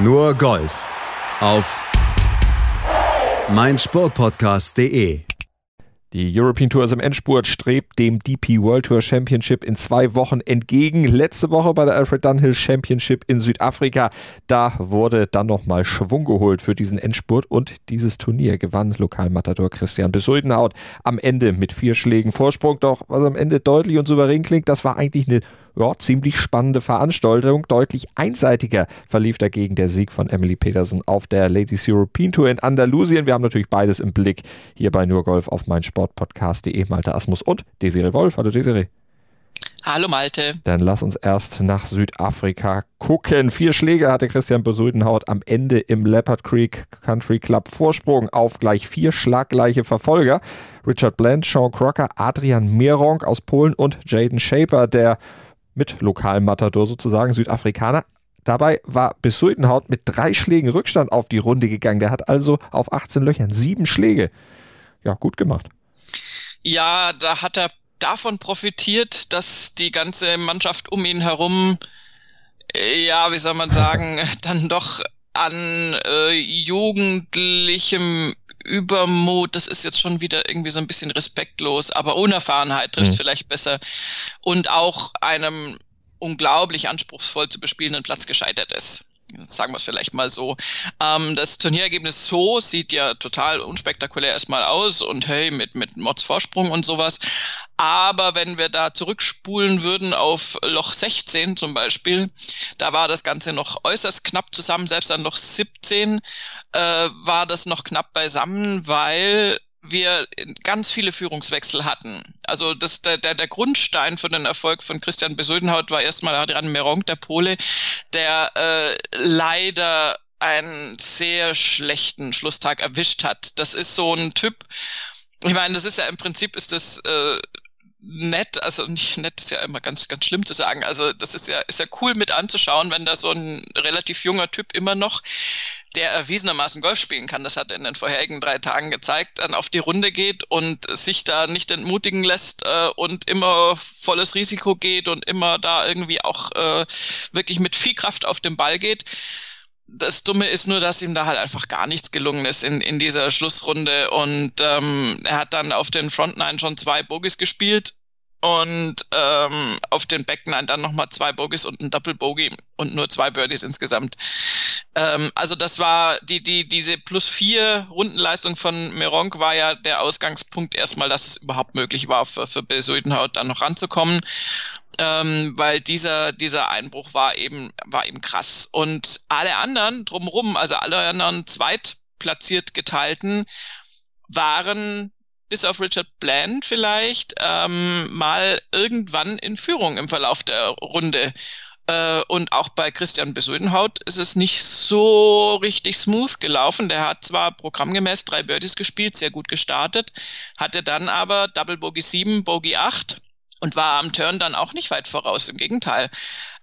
Nur Golf auf meinsportpodcast.de. Die European Tour ist im Endspurt, strebt dem DP World Tour Championship in zwei Wochen entgegen. Letzte Woche bei der Alfred Dunhill Championship in Südafrika, da wurde dann nochmal Schwung geholt für diesen Endspurt und dieses Turnier gewann Lokalmatador Christian Besuldenhaut am Ende mit vier Schlägen Vorsprung. Doch was am Ende deutlich und souverän klingt, das war eigentlich eine ja, ziemlich spannende Veranstaltung. Deutlich einseitiger verlief dagegen der Sieg von Emily Peterson auf der Ladies European Tour in Andalusien. Wir haben natürlich beides im Blick hier bei Nur Golf auf meinsportpodcast.de. Malte Asmus und Desiree Wolf. Hallo Desiree. Hallo Malte. Dann lass uns erst nach Südafrika gucken. Vier Schläge hatte Christian Besuldenhaut am Ende im Leopard Creek Country Club Vorsprung auf gleich vier schlaggleiche Verfolger. Richard Bland, Sean Crocker, Adrian Meronk aus Polen und Jaden Shaper, der mit Lokalmatador sozusagen, Südafrikaner. Dabei war Besultenhaut mit drei Schlägen Rückstand auf die Runde gegangen. Der hat also auf 18 Löchern sieben Schläge. Ja, gut gemacht. Ja, da hat er davon profitiert, dass die ganze Mannschaft um ihn herum, äh, ja, wie soll man sagen, dann doch an äh, jugendlichem Übermut, das ist jetzt schon wieder irgendwie so ein bisschen respektlos, aber Unerfahrenheit trifft mhm. vielleicht besser und auch einem unglaublich anspruchsvoll zu bespielenden Platz gescheitert ist sagen wir es vielleicht mal so. Ähm, das Turnierergebnis so sieht ja total unspektakulär erstmal aus und hey, mit, mit Mods Vorsprung und sowas. Aber wenn wir da zurückspulen würden auf Loch 16 zum Beispiel, da war das Ganze noch äußerst knapp zusammen. Selbst an Loch 17 äh, war das noch knapp beisammen, weil wir ganz viele Führungswechsel hatten. Also das, der, der, der Grundstein für den Erfolg von Christian Besuldenhaut war erstmal Adrian Meronk, der Pole, der äh, leider einen sehr schlechten Schlusstag erwischt hat. Das ist so ein Typ, ich meine, das ist ja im Prinzip ist das äh, nett, also nicht nett ist ja immer ganz, ganz schlimm zu sagen. Also das ist ja, ist ja cool mit anzuschauen, wenn da so ein relativ junger Typ immer noch der erwiesenermaßen Golf spielen kann, das hat er in den vorherigen drei Tagen gezeigt, dann auf die Runde geht und sich da nicht entmutigen lässt äh, und immer volles Risiko geht und immer da irgendwie auch äh, wirklich mit viel Kraft auf den Ball geht. Das Dumme ist nur, dass ihm da halt einfach gar nichts gelungen ist in, in dieser Schlussrunde. Und ähm, er hat dann auf den Front Nine schon zwei Bogies gespielt und ähm, auf den Backnine dann nochmal zwei Bogies und ein Double und nur zwei Birdies insgesamt. Ähm, also das war die, die, diese plus vier Rundenleistung von Meronk war ja der Ausgangspunkt erstmal, dass es überhaupt möglich war, für, für Bill Südenhaut dann noch ranzukommen. Ähm, weil dieser, dieser Einbruch war eben, war eben krass. Und alle anderen drumherum, also alle anderen zweitplatziert geteilten, waren bis auf Richard Bland vielleicht, ähm, mal irgendwann in Führung im Verlauf der Runde. Äh, und auch bei Christian Besudenhaut ist es nicht so richtig smooth gelaufen. Der hat zwar programmgemäß drei Birdies gespielt, sehr gut gestartet, hatte dann aber Double Bogey 7, Bogey 8 und war am Turn dann auch nicht weit voraus. Im Gegenteil.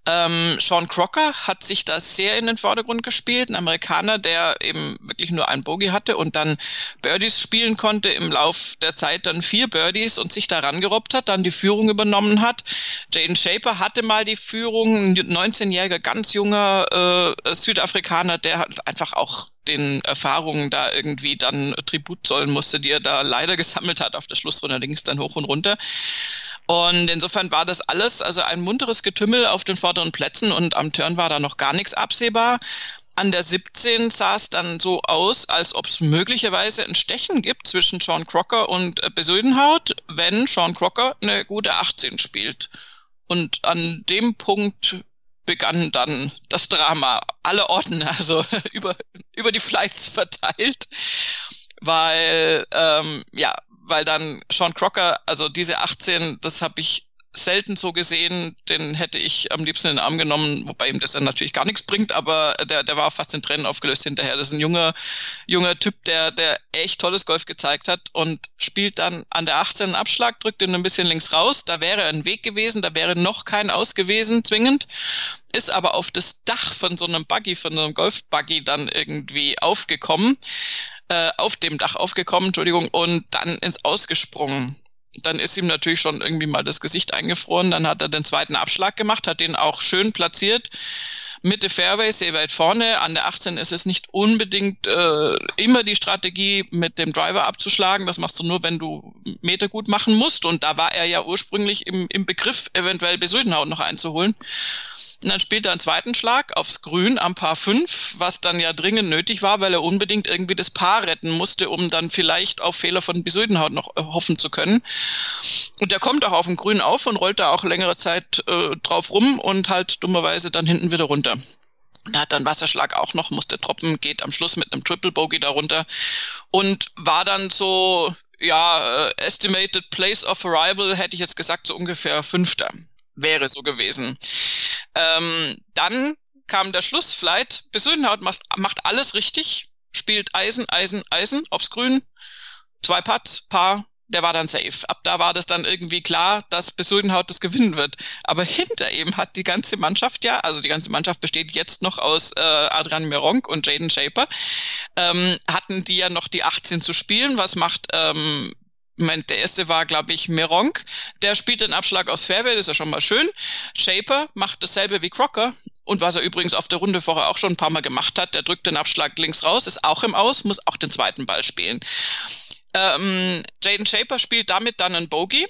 Ähm, Sean Crocker hat sich da sehr in den Vordergrund gespielt, ein Amerikaner, der eben wirklich nur ein Bogey hatte und dann Birdies spielen konnte, im Lauf der Zeit dann vier Birdies und sich da rangerobbt hat, dann die Führung übernommen hat. Jaden Shaper hatte mal die Führung, ein 19-jähriger, ganz junger äh, Südafrikaner, der hat einfach auch den Erfahrungen da irgendwie dann Tribut zollen musste, die er da leider gesammelt hat auf der Schlussrunde, ging es dann hoch und runter. Und insofern war das alles also ein munteres Getümmel auf den vorderen Plätzen und am Turn war da noch gar nichts absehbar. An der 17 sah es dann so aus, als ob es möglicherweise ein Stechen gibt zwischen Sean Crocker und äh, Besödenhaut, wenn Sean Crocker eine gute 18 spielt. Und an dem Punkt begann dann das Drama. Alle Orten, also über, über die Flights verteilt, weil ähm, ja, weil dann Sean Crocker, also diese 18, das habe ich selten so gesehen, den hätte ich am liebsten in den Arm genommen, wobei ihm das dann natürlich gar nichts bringt, aber der, der war fast in Tränen aufgelöst hinterher. Das ist ein junger, junger Typ, der, der echt tolles Golf gezeigt hat und spielt dann an der 18 einen Abschlag, drückt ihn ein bisschen links raus. Da wäre ein Weg gewesen, da wäre noch kein aus gewesen, zwingend. Ist aber auf das Dach von so einem Buggy, von so einem Golfbuggy dann irgendwie aufgekommen äh, auf dem Dach aufgekommen, Entschuldigung, und dann ins Ausgesprungen. Dann ist ihm natürlich schon irgendwie mal das Gesicht eingefroren. Dann hat er den zweiten Abschlag gemacht, hat den auch schön platziert Mitte Fairway, sehr weit vorne. An der 18 ist es nicht unbedingt äh, immer die Strategie, mit dem Driver abzuschlagen. Das machst du nur, wenn du Meter gut machen musst. Und da war er ja ursprünglich im, im Begriff, eventuell Besudenhaut noch einzuholen. Und dann spielt er einen zweiten Schlag aufs Grün am Paar 5, was dann ja dringend nötig war, weil er unbedingt irgendwie das Paar retten musste, um dann vielleicht auf Fehler von Besudenhaut noch äh, hoffen zu können. Und der kommt auch auf dem Grün auf und rollt da auch längere Zeit äh, drauf rum und halt dummerweise dann hinten wieder runter. Da hat dann Wasserschlag auch noch, musste troppen, geht am Schluss mit einem Triple Bogey darunter und war dann so, ja, äh, estimated place of arrival, hätte ich jetzt gesagt, so ungefähr Fünfter. Wäre so gewesen. Ähm, dann kam der Schlussflight. Besödenhaut macht, macht alles richtig, spielt Eisen, Eisen, Eisen aufs Grün, zwei Putts, Paar, der war dann safe. Ab da war das dann irgendwie klar, dass Besudenhaut das gewinnen wird. Aber hinter ihm hat die ganze Mannschaft ja, also die ganze Mannschaft besteht jetzt noch aus äh, Adrian Meronk und Jaden Shaper, ähm, hatten die ja noch die 18 zu spielen. Was macht ähm, Moment, der erste war, glaube ich, Meronk. Der spielt den Abschlag aus Fairway, das ist ja schon mal schön. Shaper macht dasselbe wie Crocker. Und was er übrigens auf der Runde vorher auch schon ein paar Mal gemacht hat, der drückt den Abschlag links raus, ist auch im Aus, muss auch den zweiten Ball spielen. Ähm, Jaden Shaper spielt damit dann einen Bogey,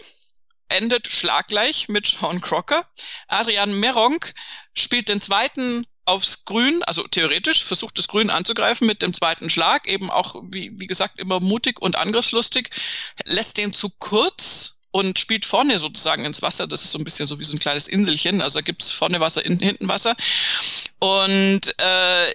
endet schlaggleich mit Sean Crocker. Adrian Meronk spielt den zweiten aufs Grün, also theoretisch versucht das Grün anzugreifen mit dem zweiten Schlag, eben auch, wie, wie gesagt, immer mutig und angriffslustig, lässt den zu kurz und spielt vorne sozusagen ins Wasser. Das ist so ein bisschen so wie so ein kleines Inselchen. Also da gibt's vorne Wasser, in, hinten Wasser. Und äh,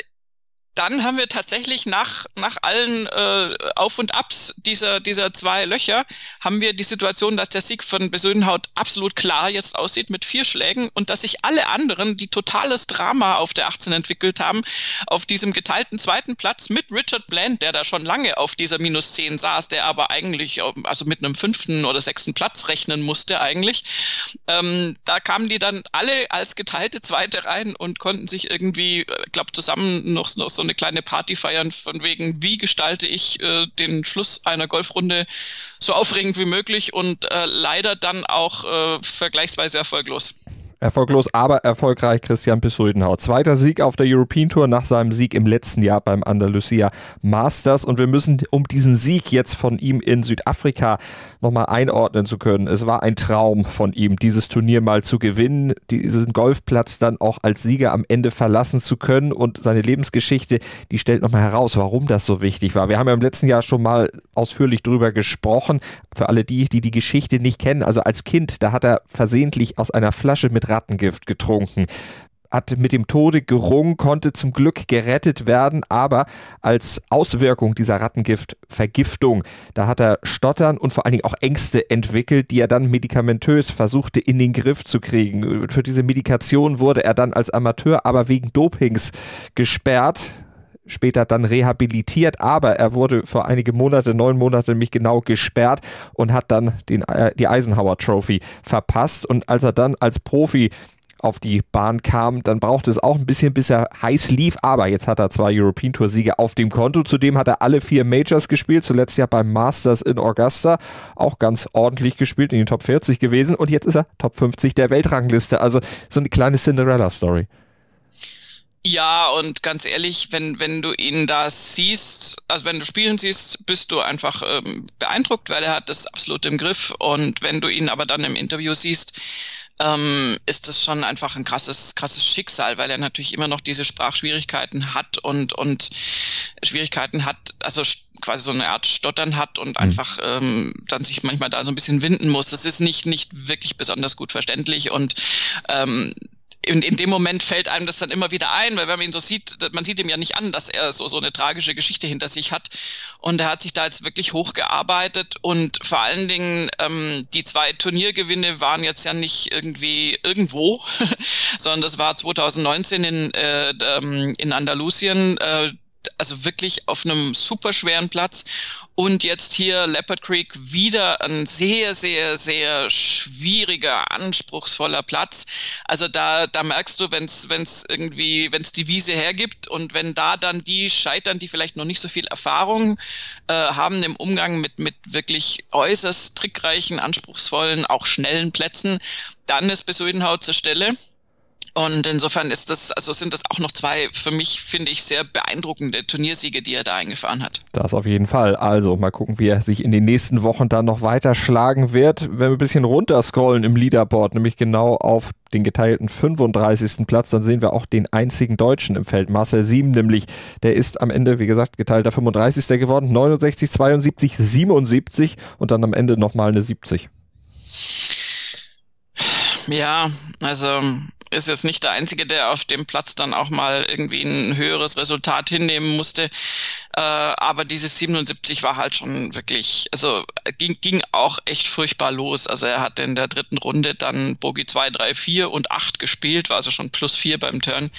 dann haben wir tatsächlich nach, nach allen äh, Auf und Abs dieser, dieser zwei Löcher, haben wir die Situation, dass der Sieg von Besödenhaut absolut klar jetzt aussieht mit vier Schlägen und dass sich alle anderen, die totales Drama auf der 18 entwickelt haben, auf diesem geteilten zweiten Platz mit Richard Bland, der da schon lange auf dieser minus 10 saß, der aber eigentlich also mit einem fünften oder sechsten Platz rechnen musste eigentlich. Ähm, da kamen die dann alle als geteilte Zweite rein und konnten sich irgendwie, äh, glaube, zusammen noch, noch so so eine kleine Party feiern, von wegen, wie gestalte ich äh, den Schluss einer Golfrunde so aufregend wie möglich und äh, leider dann auch äh, vergleichsweise erfolglos. Erfolglos, aber erfolgreich Christian Besuidenhaut. Zweiter Sieg auf der European Tour nach seinem Sieg im letzten Jahr beim Andalusia Masters. Und wir müssen, um diesen Sieg jetzt von ihm in Südafrika nochmal einordnen zu können. Es war ein Traum von ihm, dieses Turnier mal zu gewinnen, diesen Golfplatz dann auch als Sieger am Ende verlassen zu können. Und seine Lebensgeschichte, die stellt nochmal heraus, warum das so wichtig war. Wir haben ja im letzten Jahr schon mal ausführlich drüber gesprochen. Für alle die, die die Geschichte nicht kennen. Also als Kind, da hat er versehentlich aus einer Flasche mit Rattengift getrunken. Hat mit dem Tode gerungen, konnte zum Glück gerettet werden, aber als Auswirkung dieser Rattengiftvergiftung, da hat er Stottern und vor allen Dingen auch Ängste entwickelt, die er dann medikamentös versuchte in den Griff zu kriegen. Für diese Medikation wurde er dann als Amateur aber wegen Dopings gesperrt später dann rehabilitiert, aber er wurde vor einige Monate, neun Monate nämlich genau gesperrt und hat dann den, äh, die Eisenhower Trophy verpasst. Und als er dann als Profi auf die Bahn kam, dann brauchte es auch ein bisschen, bis er heiß lief. Aber jetzt hat er zwei European Tour Siege auf dem Konto. Zudem hat er alle vier Majors gespielt. Zuletzt ja beim Masters in Augusta auch ganz ordentlich gespielt, in den Top 40 gewesen. Und jetzt ist er Top 50 der Weltrangliste. Also so eine kleine Cinderella-Story. Ja, und ganz ehrlich, wenn, wenn du ihn da siehst, also wenn du spielen siehst, bist du einfach ähm, beeindruckt, weil er hat das absolut im Griff. Und wenn du ihn aber dann im Interview siehst, ähm, ist das schon einfach ein krasses, krasses Schicksal, weil er natürlich immer noch diese Sprachschwierigkeiten hat und, und Schwierigkeiten hat, also quasi so eine Art Stottern hat und mhm. einfach ähm, dann sich manchmal da so ein bisschen winden muss. Das ist nicht, nicht wirklich besonders gut verständlich und ähm, in, in dem Moment fällt einem das dann immer wieder ein, weil wenn man ihn so sieht, man sieht ihm ja nicht an, dass er so, so eine tragische Geschichte hinter sich hat. Und er hat sich da jetzt wirklich hochgearbeitet und vor allen Dingen ähm, die zwei Turniergewinne waren jetzt ja nicht irgendwie irgendwo, sondern das war 2019 in, äh, ähm, in Andalusien. Äh, also wirklich auf einem super schweren Platz. Und jetzt hier Leopard Creek wieder ein sehr, sehr, sehr schwieriger, anspruchsvoller Platz. Also da, da merkst du, wenn es irgendwie, wenn es die Wiese hergibt und wenn da dann die scheitern, die vielleicht noch nicht so viel Erfahrung äh, haben im Umgang mit, mit wirklich äußerst trickreichen, anspruchsvollen, auch schnellen Plätzen, dann ist Besuidenhaut zur Stelle. Und insofern ist das, also sind das auch noch zwei für mich, finde ich, sehr beeindruckende Turniersiege, die er da eingefahren hat. Das auf jeden Fall. Also mal gucken, wie er sich in den nächsten Wochen dann noch weiter schlagen wird. Wenn wir ein bisschen runterscrollen im Leaderboard, nämlich genau auf den geteilten 35. Platz, dann sehen wir auch den einzigen Deutschen im Feld, Marcel Sieben nämlich. Der ist am Ende, wie gesagt, geteilter 35. geworden, 69, 72, 77 und dann am Ende nochmal eine 70. Ja, also ist jetzt nicht der Einzige, der auf dem Platz dann auch mal irgendwie ein höheres Resultat hinnehmen musste. Äh, aber dieses 77 war halt schon wirklich, also ging, ging auch echt furchtbar los. Also er hat in der dritten Runde dann Bogie 2, 3, 4 und 8 gespielt, war also schon plus 4 beim Turn.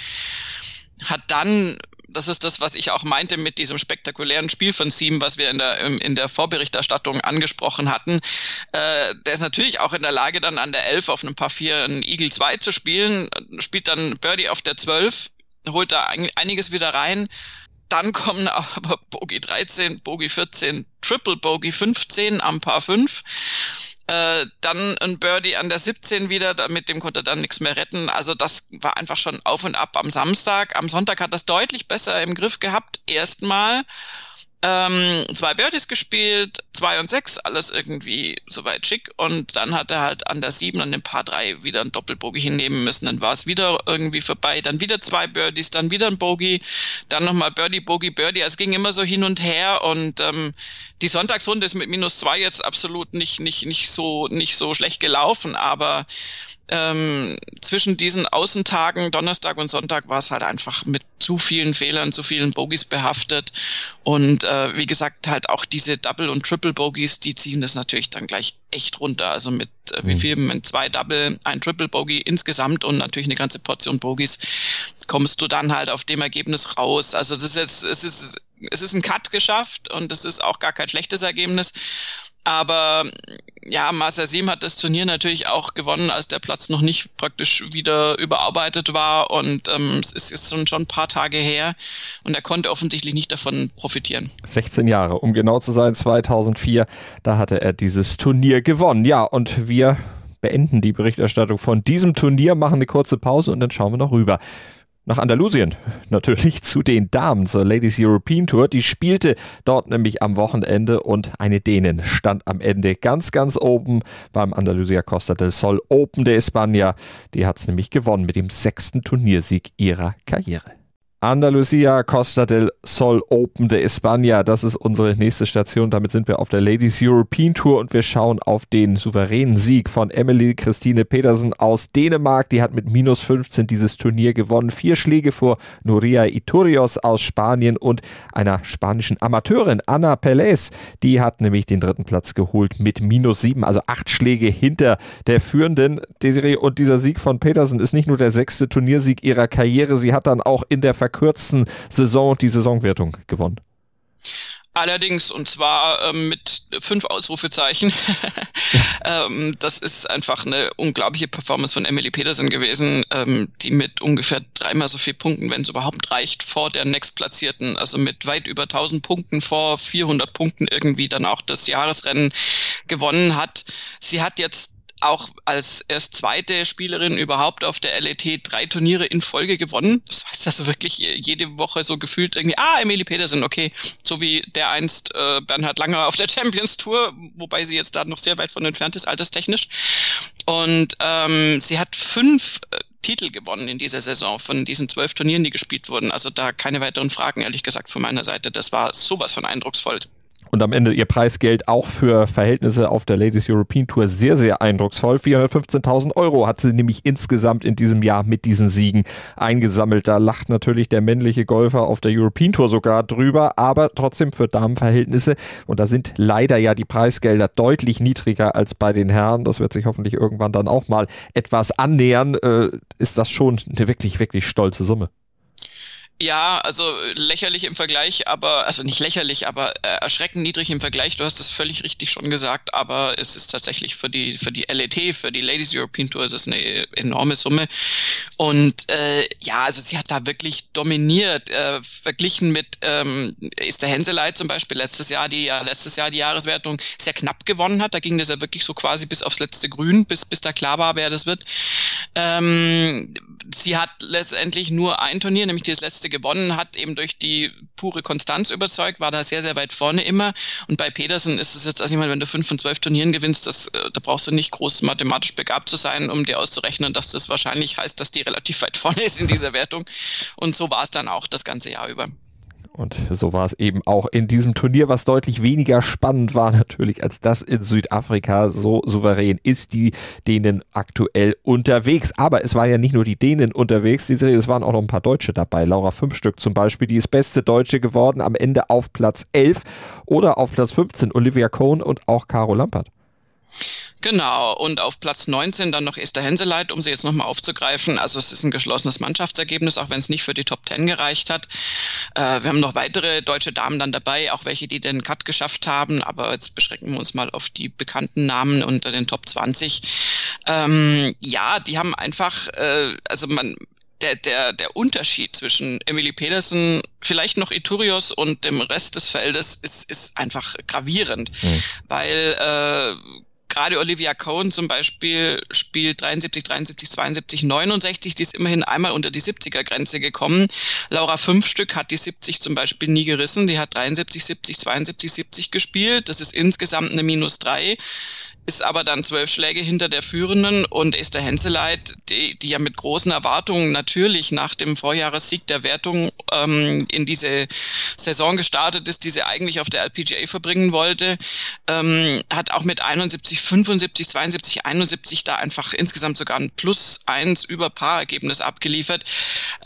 Hat dann das ist das, was ich auch meinte mit diesem spektakulären Spiel von Siem, was wir in der, in der Vorberichterstattung angesprochen hatten. Äh, der ist natürlich auch in der Lage, dann an der 11 auf einem Paar 4 einen Eagle 2 zu spielen, spielt dann Birdie auf der 12, holt da einiges wieder rein. Dann kommen aber Bogey 13, Bogey 14, Triple Bogey 15 am Paar 5 äh, dann ein Birdie an der 17 wieder, mit dem konnte er dann nichts mehr retten. Also das war einfach schon auf und ab am Samstag. Am Sonntag hat das deutlich besser im Griff gehabt, erstmal ähm, zwei Birdies gespielt, zwei und sechs, alles irgendwie soweit schick. Und dann hat er halt an der sieben und dem Paar drei wieder ein Doppelbogey hinnehmen müssen. Dann war es wieder irgendwie vorbei. Dann wieder zwei Birdies, dann wieder ein Bogey, dann nochmal Birdie, Bogey, Birdie. Es ging immer so hin und her. Und ähm, die Sonntagsrunde ist mit minus zwei jetzt absolut nicht, nicht, nicht, so, nicht so schlecht gelaufen. Aber ähm, zwischen diesen Außentagen, Donnerstag und Sonntag, war es halt einfach mit zu vielen Fehlern, zu vielen Bogies behaftet. Und äh, wie gesagt, halt auch diese Double- und Triple-Bogies, die ziehen das natürlich dann gleich echt runter. Also mit äh, wie mhm. viel? Mit zwei Double, ein Triple-Bogey insgesamt und natürlich eine ganze Portion Bogies kommst du dann halt auf dem Ergebnis raus. Also das ist jetzt, es ist, es ist ein Cut geschafft und es ist auch gar kein schlechtes Ergebnis. Aber ja, Marcel Siem hat das Turnier natürlich auch gewonnen, als der Platz noch nicht praktisch wieder überarbeitet war. Und ähm, es ist jetzt schon, schon ein paar Tage her und er konnte offensichtlich nicht davon profitieren. 16 Jahre, um genau zu sein, 2004, da hatte er dieses Turnier gewonnen. Ja, und wir beenden die Berichterstattung von diesem Turnier, machen eine kurze Pause und dann schauen wir noch rüber nach Andalusien. Natürlich zu den Damen zur Ladies European Tour. Die spielte dort nämlich am Wochenende und eine Dänen stand am Ende ganz, ganz oben beim Andalusia Costa del Sol Open de España. Die hat es nämlich gewonnen mit dem sechsten Turniersieg ihrer Karriere. Andalusia Costa del Sol Open de España. Das ist unsere nächste Station. Damit sind wir auf der Ladies European Tour und wir schauen auf den souveränen Sieg von Emily Christine Petersen aus Dänemark. Die hat mit minus 15 dieses Turnier gewonnen. Vier Schläge vor Nuria Iturios aus Spanien und einer spanischen Amateurin, Anna Pelez. Die hat nämlich den dritten Platz geholt mit minus sieben, also acht Schläge hinter der führenden Desiree. Und dieser Sieg von Petersen ist nicht nur der sechste Turniersieg ihrer Karriere. Sie hat dann auch in der Ver verkürzten Saison die Saisonwertung gewonnen. Allerdings, und zwar ähm, mit fünf Ausrufezeichen. ähm, das ist einfach eine unglaubliche Performance von Emily Peterson gewesen, ähm, die mit ungefähr dreimal so viel Punkten, wenn es überhaupt reicht, vor der nächstplatzierten, also mit weit über 1000 Punkten vor 400 Punkten irgendwie dann auch das Jahresrennen gewonnen hat. Sie hat jetzt auch als erst zweite Spielerin überhaupt auf der LET drei Turniere in Folge gewonnen. Das heißt also wirklich jede Woche so gefühlt irgendwie, ah, Emily Petersen, okay. So wie der einst äh, Bernhard Langer auf der Champions Tour, wobei sie jetzt da noch sehr weit von entfernt ist, alterstechnisch. Und ähm, sie hat fünf äh, Titel gewonnen in dieser Saison von diesen zwölf Turnieren, die gespielt wurden. Also da keine weiteren Fragen, ehrlich gesagt, von meiner Seite. Das war sowas von eindrucksvoll und am Ende ihr Preisgeld auch für Verhältnisse auf der Ladies European Tour sehr, sehr eindrucksvoll. 415.000 Euro hat sie nämlich insgesamt in diesem Jahr mit diesen Siegen eingesammelt. Da lacht natürlich der männliche Golfer auf der European Tour sogar drüber, aber trotzdem für Damenverhältnisse. Und da sind leider ja die Preisgelder deutlich niedriger als bei den Herren. Das wird sich hoffentlich irgendwann dann auch mal etwas annähern. Äh, ist das schon eine wirklich, wirklich stolze Summe. Ja, also äh, lächerlich im Vergleich, aber, also nicht lächerlich, aber äh, erschreckend niedrig im Vergleich. Du hast es völlig richtig schon gesagt, aber es ist tatsächlich für die, für die LET, für die Ladies European Tour, ist es eine enorme Summe. Und äh, ja, also sie hat da wirklich dominiert, äh, verglichen mit ähm, Esther Henseleit zum Beispiel letztes Jahr, die ja letztes Jahr die Jahreswertung sehr knapp gewonnen hat. Da ging das ja wirklich so quasi bis aufs letzte Grün, bis, bis da klar war, wer das wird. Ähm, sie hat letztendlich nur ein Turnier, nämlich das letzte gewonnen, hat eben durch die pure Konstanz überzeugt, war da sehr, sehr weit vorne immer. Und bei Pedersen ist es jetzt, also ich meine, wenn du fünf von zwölf Turnieren gewinnst, das, äh, da brauchst du nicht groß mathematisch begabt zu sein, um dir auszurechnen, dass das wahrscheinlich heißt, dass die relativ weit vorne ist in dieser Wertung. Und so war es dann auch das ganze Jahr über. Und so war es eben auch in diesem Turnier, was deutlich weniger spannend war natürlich als das in Südafrika. So souverän ist die Dänen aktuell unterwegs. Aber es war ja nicht nur die Dänen unterwegs, es waren auch noch ein paar Deutsche dabei. Laura Fünfstück zum Beispiel, die ist beste Deutsche geworden, am Ende auf Platz 11 oder auf Platz 15 Olivia Cohn und auch Caro Lampert. Genau, und auf Platz 19 dann noch Esther Henseleit, um sie jetzt nochmal aufzugreifen. Also es ist ein geschlossenes Mannschaftsergebnis, auch wenn es nicht für die Top 10 gereicht hat. Äh, wir haben noch weitere deutsche Damen dann dabei, auch welche, die den Cut geschafft haben, aber jetzt beschränken wir uns mal auf die bekannten Namen unter den Top 20. Ähm, ja, die haben einfach, äh, also man, der, der, der Unterschied zwischen Emily Pedersen, vielleicht noch Iturios und dem Rest des Feldes ist, ist einfach gravierend, mhm. weil äh, gerade Olivia Cohn zum Beispiel spielt 73, 73, 72, 69. Die ist immerhin einmal unter die 70er-Grenze gekommen. Laura Fünfstück hat die 70 zum Beispiel nie gerissen. Die hat 73, 70, 72, 70 gespielt. Das ist insgesamt eine Minus drei ist aber dann zwölf Schläge hinter der Führenden und Esther Henseleit, die, die ja mit großen Erwartungen natürlich nach dem Vorjahressieg der Wertung ähm, in diese Saison gestartet ist, die sie eigentlich auf der LPGA verbringen wollte, ähm, hat auch mit 71, 75, 72, 71 da einfach insgesamt sogar ein Plus eins über Paar-Ergebnis abgeliefert.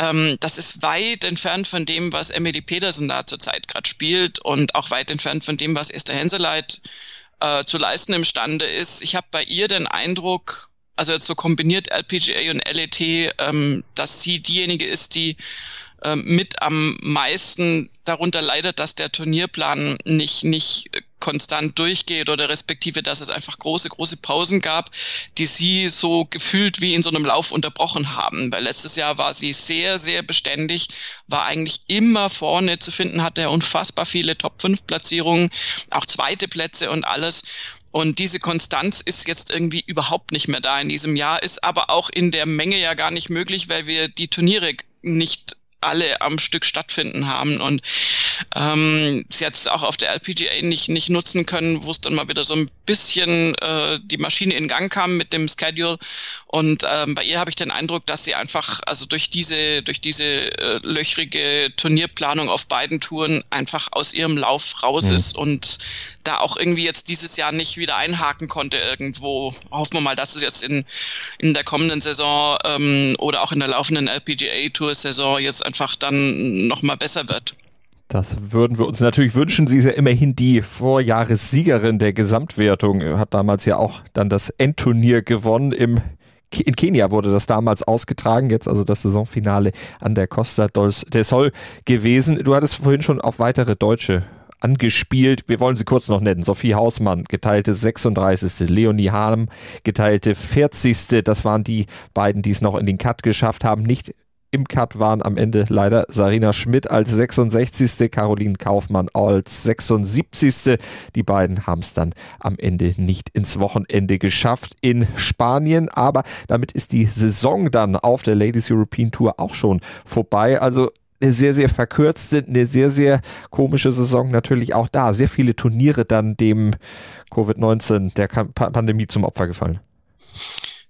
Ähm, das ist weit entfernt von dem, was Emily Pedersen da zurzeit gerade spielt und auch weit entfernt von dem, was Esther Henseleit äh, zu leisten imstande ist. Ich habe bei ihr den Eindruck, also jetzt so kombiniert LPGA und LET, ähm, dass sie diejenige ist, die ähm, mit am meisten darunter leidet, dass der Turnierplan nicht, nicht konstant durchgeht oder respektive, dass es einfach große, große Pausen gab, die sie so gefühlt wie in so einem Lauf unterbrochen haben. Weil letztes Jahr war sie sehr, sehr beständig, war eigentlich immer vorne zu finden, hatte unfassbar viele Top-5-Platzierungen, auch zweite Plätze und alles. Und diese Konstanz ist jetzt irgendwie überhaupt nicht mehr da in diesem Jahr, ist aber auch in der Menge ja gar nicht möglich, weil wir die Turniere nicht alle am Stück stattfinden haben und ähm, sie jetzt auch auf der LPGA nicht, nicht nutzen können, wo es dann mal wieder so ein bisschen äh, die Maschine in Gang kam mit dem Schedule und ähm, bei ihr habe ich den Eindruck, dass sie einfach also durch diese durch diese äh, löchrige Turnierplanung auf beiden Touren einfach aus ihrem Lauf raus mhm. ist und da auch irgendwie jetzt dieses Jahr nicht wieder einhaken konnte irgendwo. Hoffen wir mal, dass es jetzt in, in der kommenden Saison ähm, oder auch in der laufenden LPGA-Tour-Saison jetzt einfach dann nochmal besser wird. Das würden wir uns natürlich wünschen. Sie ist ja immerhin die Vorjahressiegerin der Gesamtwertung, hat damals ja auch dann das Endturnier gewonnen im in Kenia wurde das damals ausgetragen, jetzt also das Saisonfinale an der Costa del Sol gewesen. Du hattest vorhin schon auf weitere Deutsche angespielt. Wir wollen sie kurz noch nennen. Sophie Hausmann, geteilte 36. Leonie Hahn, geteilte 40. Das waren die beiden, die es noch in den Cut geschafft haben. Nicht im Cut waren am Ende leider Sarina Schmidt als 66. Caroline Kaufmann als 76. Die beiden haben es dann am Ende nicht ins Wochenende geschafft in Spanien, aber damit ist die Saison dann auf der Ladies European Tour auch schon vorbei. Also eine sehr, sehr verkürzte, eine sehr, sehr komische Saison natürlich auch da. Sehr viele Turniere dann dem Covid-19, der Pandemie zum Opfer gefallen.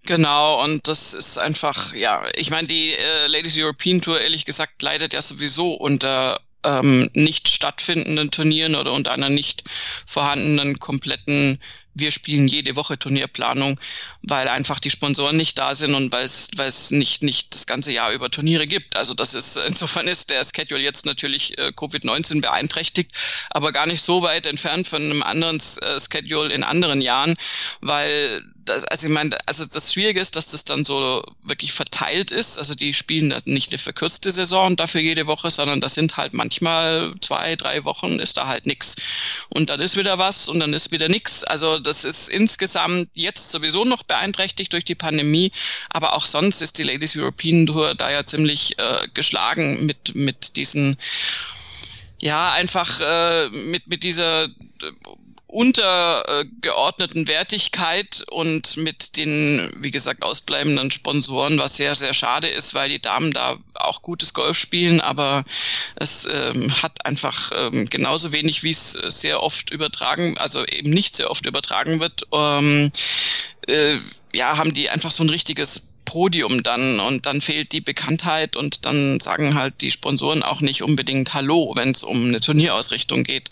Genau, und das ist einfach, ja, ich meine, die äh, Ladies European Tour, ehrlich gesagt, leidet ja sowieso unter ähm, nicht stattfindenden Turnieren oder unter einer nicht vorhandenen kompletten wir spielen jede Woche Turnierplanung, weil einfach die Sponsoren nicht da sind und weil es, nicht, nicht das ganze Jahr über Turniere gibt. Also das ist, insofern ist der Schedule jetzt natürlich äh, Covid-19 beeinträchtigt, aber gar nicht so weit entfernt von einem anderen äh, Schedule in anderen Jahren, weil das, also ich meine, also das Schwierige ist, dass das dann so wirklich verteilt ist. Also die spielen nicht eine verkürzte Saison dafür jede Woche, sondern das sind halt manchmal zwei, drei Wochen ist da halt nix. Und dann ist wieder was und dann ist wieder nix. Also das ist insgesamt jetzt sowieso noch beeinträchtigt durch die Pandemie, aber auch sonst ist die Ladies European Tour da ja ziemlich äh, geschlagen mit, mit diesen ja, einfach äh, mit, mit dieser untergeordneten Wertigkeit und mit den, wie gesagt, ausbleibenden Sponsoren, was sehr, sehr schade ist, weil die Damen da auch gutes Golf spielen, aber es ähm, hat einfach ähm, genauso wenig, wie es sehr oft übertragen, also eben nicht sehr oft übertragen wird, ähm, äh, ja, haben die einfach so ein richtiges Podium dann und dann fehlt die Bekanntheit und dann sagen halt die Sponsoren auch nicht unbedingt Hallo, wenn es um eine Turnierausrichtung geht.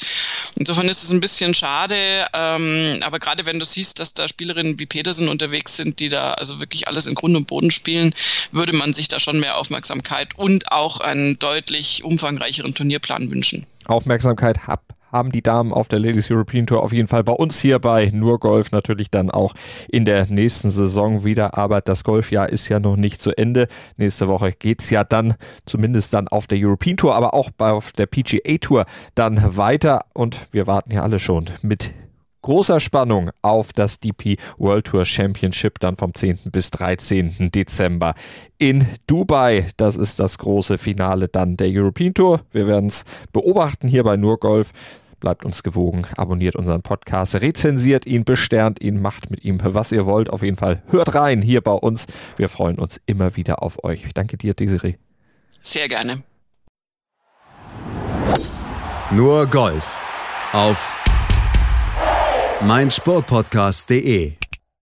Insofern ist es ein bisschen schade, ähm, aber gerade wenn du siehst, dass da Spielerinnen wie Petersen unterwegs sind, die da also wirklich alles in Grund und Boden spielen, würde man sich da schon mehr Aufmerksamkeit und auch einen deutlich umfangreicheren Turnierplan wünschen. Aufmerksamkeit hab haben die Damen auf der Ladies European Tour auf jeden Fall bei uns hier bei Nur Golf natürlich dann auch in der nächsten Saison wieder. Aber das Golfjahr ist ja noch nicht zu Ende. Nächste Woche geht es ja dann zumindest dann auf der European Tour, aber auch auf der PGA Tour dann weiter. Und wir warten ja alle schon mit großer Spannung auf das DP World Tour Championship dann vom 10. bis 13. Dezember in Dubai. Das ist das große Finale dann der European Tour. Wir werden es beobachten hier bei Nur Golf. Bleibt uns gewogen, abonniert unseren Podcast, rezensiert ihn, besternt ihn, macht mit ihm, was ihr wollt. Auf jeden Fall hört rein hier bei uns. Wir freuen uns immer wieder auf euch. Danke dir, Desiree. Sehr gerne. Nur Golf auf meinsportpodcast.de